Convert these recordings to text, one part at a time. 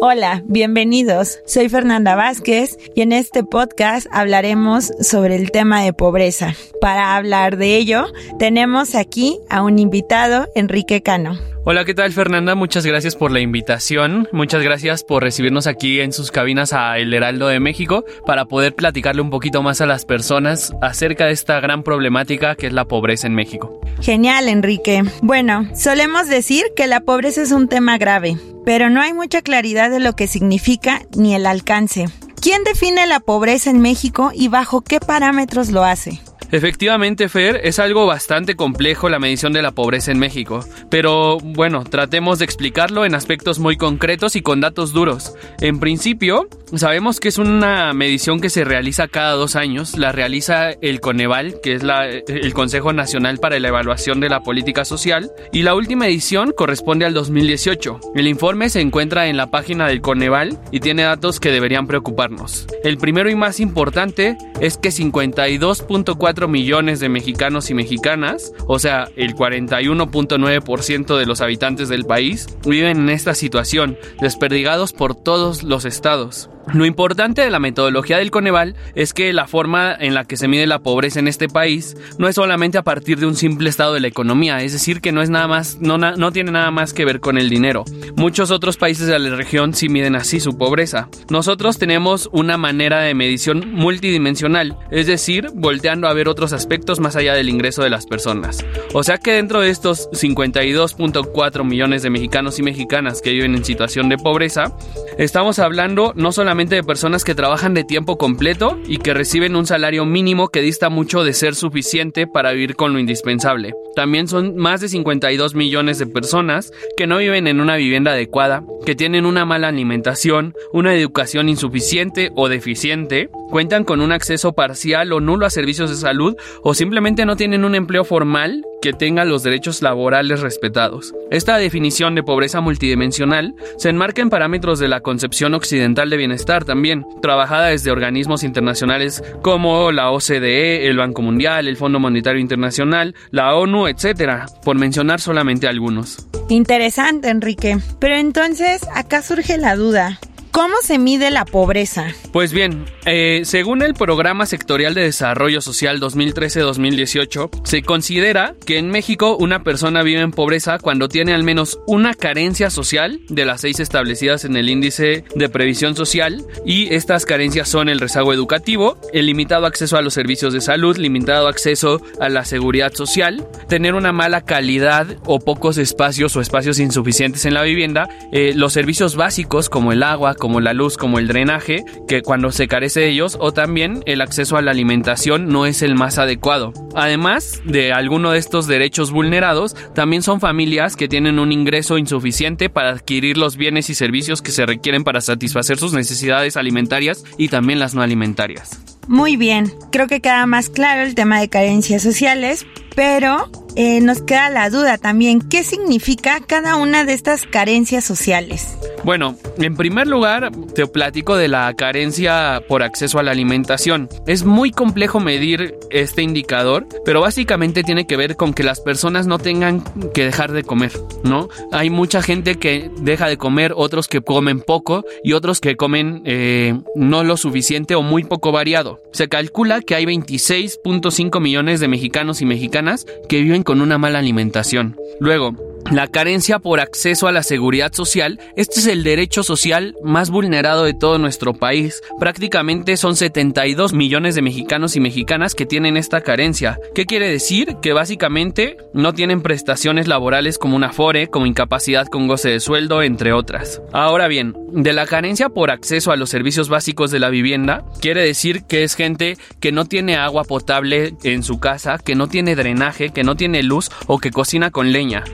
Hola, bienvenidos. Soy Fernanda Vázquez y en este podcast hablaremos sobre el tema de pobreza. Para hablar de ello, tenemos aquí a un invitado, Enrique Cano. Hola, ¿qué tal Fernanda? Muchas gracias por la invitación. Muchas gracias por recibirnos aquí en sus cabinas a El Heraldo de México para poder platicarle un poquito más a las personas acerca de esta gran problemática que es la pobreza en México. Genial, Enrique. Bueno, solemos decir que la pobreza es un tema grave, pero no hay mucha claridad de lo que significa ni el alcance. ¿Quién define la pobreza en México y bajo qué parámetros lo hace? Efectivamente, Fer, es algo bastante complejo la medición de la pobreza en México, pero bueno, tratemos de explicarlo en aspectos muy concretos y con datos duros. En principio, sabemos que es una medición que se realiza cada dos años, la realiza el Coneval, que es el Consejo Nacional para la Evaluación de la Política Social, y la última edición corresponde al 2018. El informe se encuentra en la página del Coneval y tiene datos que deberían preocuparnos. El primero y más importante es que 52.4 millones de mexicanos y mexicanas, o sea, el 41.9% de los habitantes del país, viven en esta situación, desperdigados por todos los estados. Lo importante de la metodología del Coneval es que la forma en la que se mide la pobreza en este país no es solamente a partir de un simple estado de la economía, es decir, que no es nada más, no, no tiene nada más que ver con el dinero. Muchos otros países de la región sí miden así su pobreza. Nosotros tenemos una manera de medición multidimensional, es decir, volteando a ver otros aspectos más allá del ingreso de las personas. O sea que dentro de estos 52.4 millones de mexicanos y mexicanas que viven en situación de pobreza, estamos hablando no solamente de personas que trabajan de tiempo completo y que reciben un salario mínimo que dista mucho de ser suficiente para vivir con lo indispensable. También son más de 52 millones de personas que no viven en una vivienda adecuada, que tienen una mala alimentación, una educación insuficiente o deficiente, cuentan con un acceso parcial o nulo a servicios de salud o simplemente no tienen un empleo formal que tenga los derechos laborales respetados. Esta definición de pobreza multidimensional se enmarca en parámetros de la concepción occidental de bienestar también, trabajada desde organismos internacionales como la OCDE, el Banco Mundial, el Fondo Monetario Internacional, la ONU, etc., por mencionar solamente algunos. Interesante, Enrique. Pero entonces, acá surge la duda. ¿Cómo se mide la pobreza? Pues bien, eh, según el Programa Sectorial de Desarrollo Social 2013-2018, se considera que en México una persona vive en pobreza cuando tiene al menos una carencia social de las seis establecidas en el índice de previsión social y estas carencias son el rezago educativo, el limitado acceso a los servicios de salud, limitado acceso a la seguridad social, tener una mala calidad o pocos espacios o espacios insuficientes en la vivienda, eh, los servicios básicos como el agua, como la luz, como el drenaje, que cuando se carece de ellos, o también el acceso a la alimentación no es el más adecuado. Además de alguno de estos derechos vulnerados, también son familias que tienen un ingreso insuficiente para adquirir los bienes y servicios que se requieren para satisfacer sus necesidades alimentarias y también las no alimentarias. Muy bien, creo que queda más claro el tema de carencias sociales, pero eh, nos queda la duda también, ¿qué significa cada una de estas carencias sociales? Bueno, en primer lugar, te platico de la carencia por acceso a la alimentación. Es muy complejo medir este indicador, pero básicamente tiene que ver con que las personas no tengan que dejar de comer, ¿no? Hay mucha gente que deja de comer, otros que comen poco y otros que comen eh, no lo suficiente o muy poco variado. Se calcula que hay 26.5 millones de mexicanos y mexicanas que viven con una mala alimentación. Luego, la carencia por acceso a la seguridad social, este es el derecho social más vulnerado de todo nuestro país. Prácticamente son 72 millones de mexicanos y mexicanas que tienen esta carencia. ¿Qué quiere decir? Que básicamente no tienen prestaciones laborales como una FORE, como incapacidad con goce de sueldo, entre otras. Ahora bien, de la carencia por acceso a los servicios básicos de la vivienda, quiere decir que es gente que no tiene agua potable en su casa, que no tiene drenaje, que no tiene luz o que cocina con leña.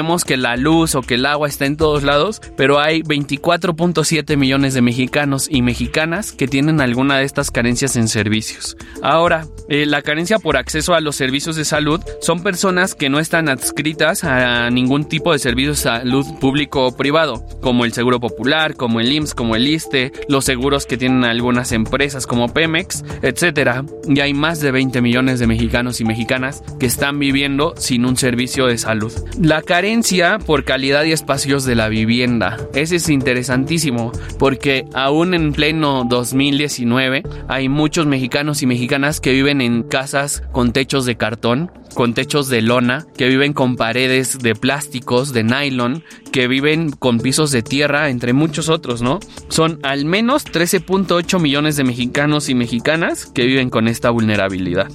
Que la luz o que el agua está en todos lados, pero hay 24.7 millones de mexicanos y mexicanas que tienen alguna de estas carencias en servicios. Ahora, eh, la carencia por acceso a los servicios de salud son personas que no están adscritas a ningún tipo de servicio de salud público o privado, como el Seguro Popular, como el IMSS, como el ISTE, los seguros que tienen algunas empresas como Pemex, etc. Y hay más de 20 millones de mexicanos y mexicanas que están viviendo sin un servicio de salud. La carencia por calidad y espacios de la vivienda. Ese es interesantísimo porque aún en pleno 2019 hay muchos mexicanos y mexicanas que viven en casas con techos de cartón, con techos de lona, que viven con paredes de plásticos, de nylon, que viven con pisos de tierra, entre muchos otros, ¿no? Son al menos 13.8 millones de mexicanos y mexicanas que viven con esta vulnerabilidad.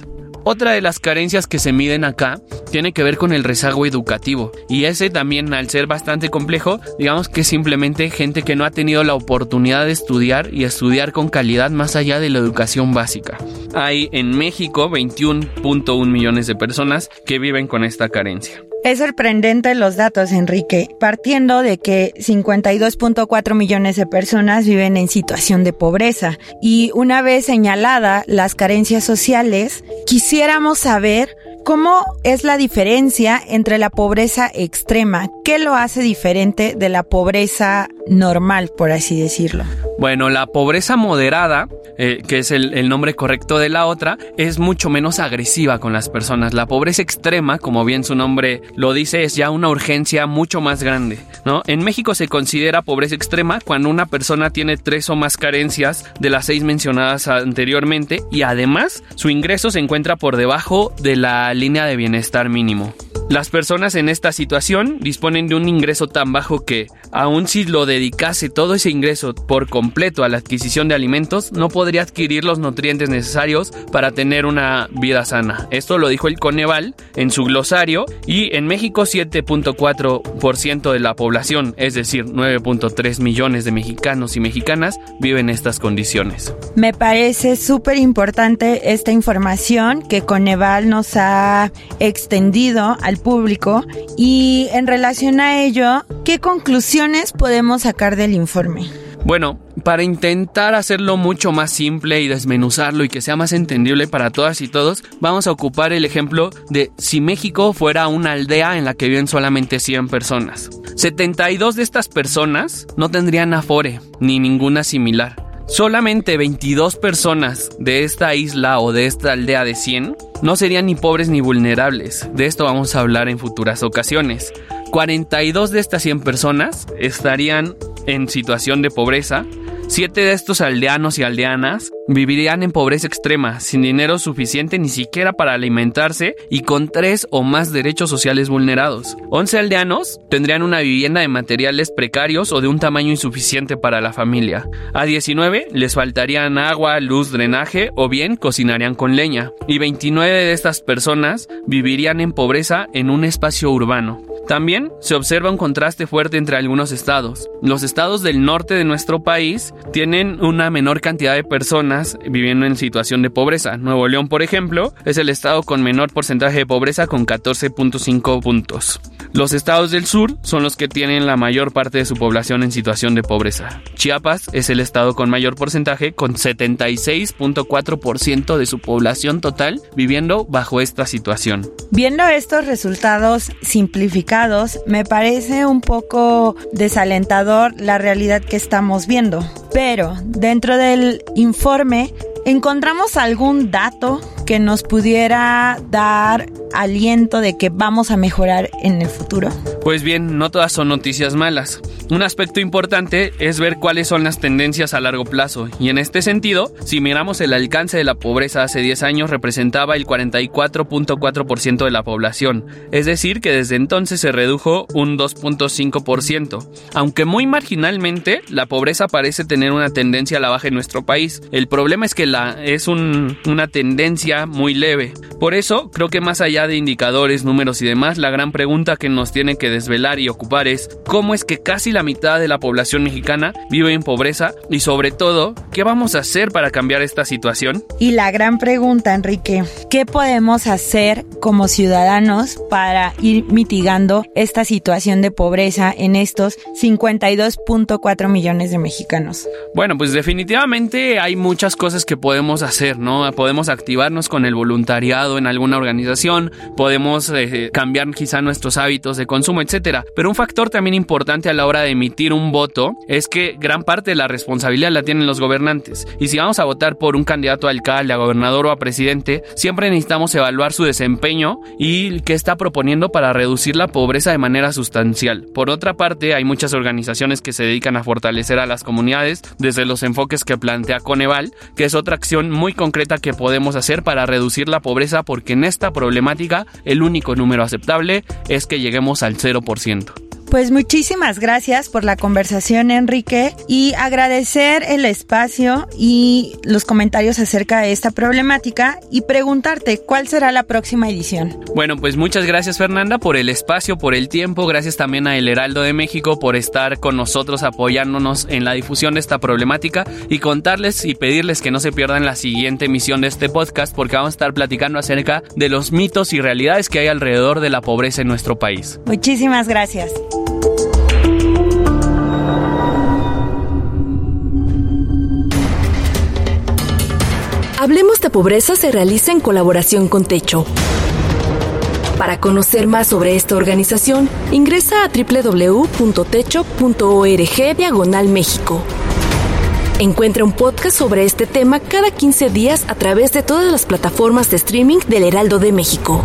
Otra de las carencias que se miden acá tiene que ver con el rezago educativo y ese también al ser bastante complejo, digamos que simplemente gente que no ha tenido la oportunidad de estudiar y estudiar con calidad más allá de la educación básica. Hay en México 21.1 millones de personas que viven con esta carencia. Es sorprendente los datos, Enrique, partiendo de que 52.4 millones de personas viven en situación de pobreza. Y una vez señalada las carencias sociales, quisiéramos saber ¿Cómo es la diferencia entre la pobreza extrema? ¿Qué lo hace diferente de la pobreza normal, por así decirlo? Bueno, la pobreza moderada, eh, que es el, nombre correcto de la otra, es mucho menos agresiva con las personas. La pobreza extrema, como bien su nombre lo dice, es ya una urgencia mucho más grande, ¿no? En México se considera pobreza extrema cuando una persona tiene tres o más carencias de las seis mencionadas anteriormente y además su ingreso se encuentra por debajo de la línea de bienestar mínimo. Las personas en esta situación disponen de un ingreso tan bajo que, aun si lo dedicase todo ese ingreso por completo a la adquisición de alimentos, no podría adquirir los nutrientes necesarios para tener una vida sana. Esto lo dijo el Coneval en su glosario y en México 7.4% de la población, es decir, 9.3 millones de mexicanos y mexicanas, viven en estas condiciones. Me parece súper importante esta información que Coneval nos ha extendido al público y en relación a ello, ¿qué conclusiones podemos sacar del informe? Bueno, para intentar hacerlo mucho más simple y desmenuzarlo y que sea más entendible para todas y todos, vamos a ocupar el ejemplo de si México fuera una aldea en la que viven solamente 100 personas. 72 de estas personas no tendrían Afore ni ninguna similar. Solamente 22 personas de esta isla o de esta aldea de 100 no serían ni pobres ni vulnerables. De esto vamos a hablar en futuras ocasiones. 42 de estas 100 personas estarían en situación de pobreza Siete de estos aldeanos y aldeanas vivirían en pobreza extrema, sin dinero suficiente ni siquiera para alimentarse y con tres o más derechos sociales vulnerados. Once aldeanos tendrían una vivienda de materiales precarios o de un tamaño insuficiente para la familia. A 19 les faltarían agua, luz, drenaje o bien cocinarían con leña. Y 29 de estas personas vivirían en pobreza en un espacio urbano. También se observa un contraste fuerte entre algunos estados. Los estados del norte de nuestro país tienen una menor cantidad de personas viviendo en situación de pobreza. Nuevo León, por ejemplo, es el estado con menor porcentaje de pobreza con 14.5 puntos. Los estados del sur son los que tienen la mayor parte de su población en situación de pobreza. Chiapas es el estado con mayor porcentaje con 76.4% de su población total viviendo bajo esta situación. Viendo estos resultados simplificados, me parece un poco desalentador la realidad que estamos viendo. Pero dentro del informe encontramos algún dato que nos pudiera dar aliento de que vamos a mejorar en el futuro? Pues bien, no todas son noticias malas. Un aspecto importante es ver cuáles son las tendencias a largo plazo, y en este sentido, si miramos el alcance de la pobreza hace 10 años representaba el 44.4% de la población, es decir, que desde entonces se redujo un 2.5%. Aunque muy marginalmente, la pobreza parece tener una tendencia a la baja en nuestro país. El problema es que la, es una tendencia muy leve. Por eso, creo que más allá de indicadores, números y demás, la gran pregunta que nos tiene que desvelar y ocupar es cómo es que casi la mitad de la población mexicana vive en pobreza y sobre todo, ¿qué vamos a hacer para cambiar esta situación? Y la gran pregunta, Enrique, ¿qué podemos hacer como ciudadanos para ir mitigando esta situación de pobreza en estos 52.4 millones de mexicanos? Bueno, pues definitivamente hay muchas cosas que podemos hacer, ¿no? Podemos activarnos con el voluntariado en alguna organización, podemos eh, cambiar quizá nuestros hábitos de consumo, etcétera. Pero un factor también importante a la hora de emitir un voto es que gran parte de la responsabilidad la tienen los gobernantes. Y si vamos a votar por un candidato a alcalde, a gobernador o a presidente, siempre necesitamos evaluar su desempeño y qué está proponiendo para reducir la pobreza de manera sustancial. Por otra parte, hay muchas organizaciones que se dedican a fortalecer a las comunidades desde los enfoques que plantea Coneval, que es otra acción muy concreta que podemos hacer para reducir la pobreza porque en esta problemática el único número aceptable es que lleguemos al 0%. Pues muchísimas gracias por la conversación, Enrique, y agradecer el espacio y los comentarios acerca de esta problemática y preguntarte cuál será la próxima edición. Bueno, pues muchas gracias, Fernanda, por el espacio, por el tiempo. Gracias también a El Heraldo de México por estar con nosotros apoyándonos en la difusión de esta problemática y contarles y pedirles que no se pierdan la siguiente emisión de este podcast porque vamos a estar platicando acerca de los mitos y realidades que hay alrededor de la pobreza en nuestro país. Muchísimas gracias. Hablemos de Pobreza se realiza en colaboración con Techo. Para conocer más sobre esta organización, ingresa a www.techo.org diagonal México. Encuentra un podcast sobre este tema cada 15 días a través de todas las plataformas de streaming del Heraldo de México.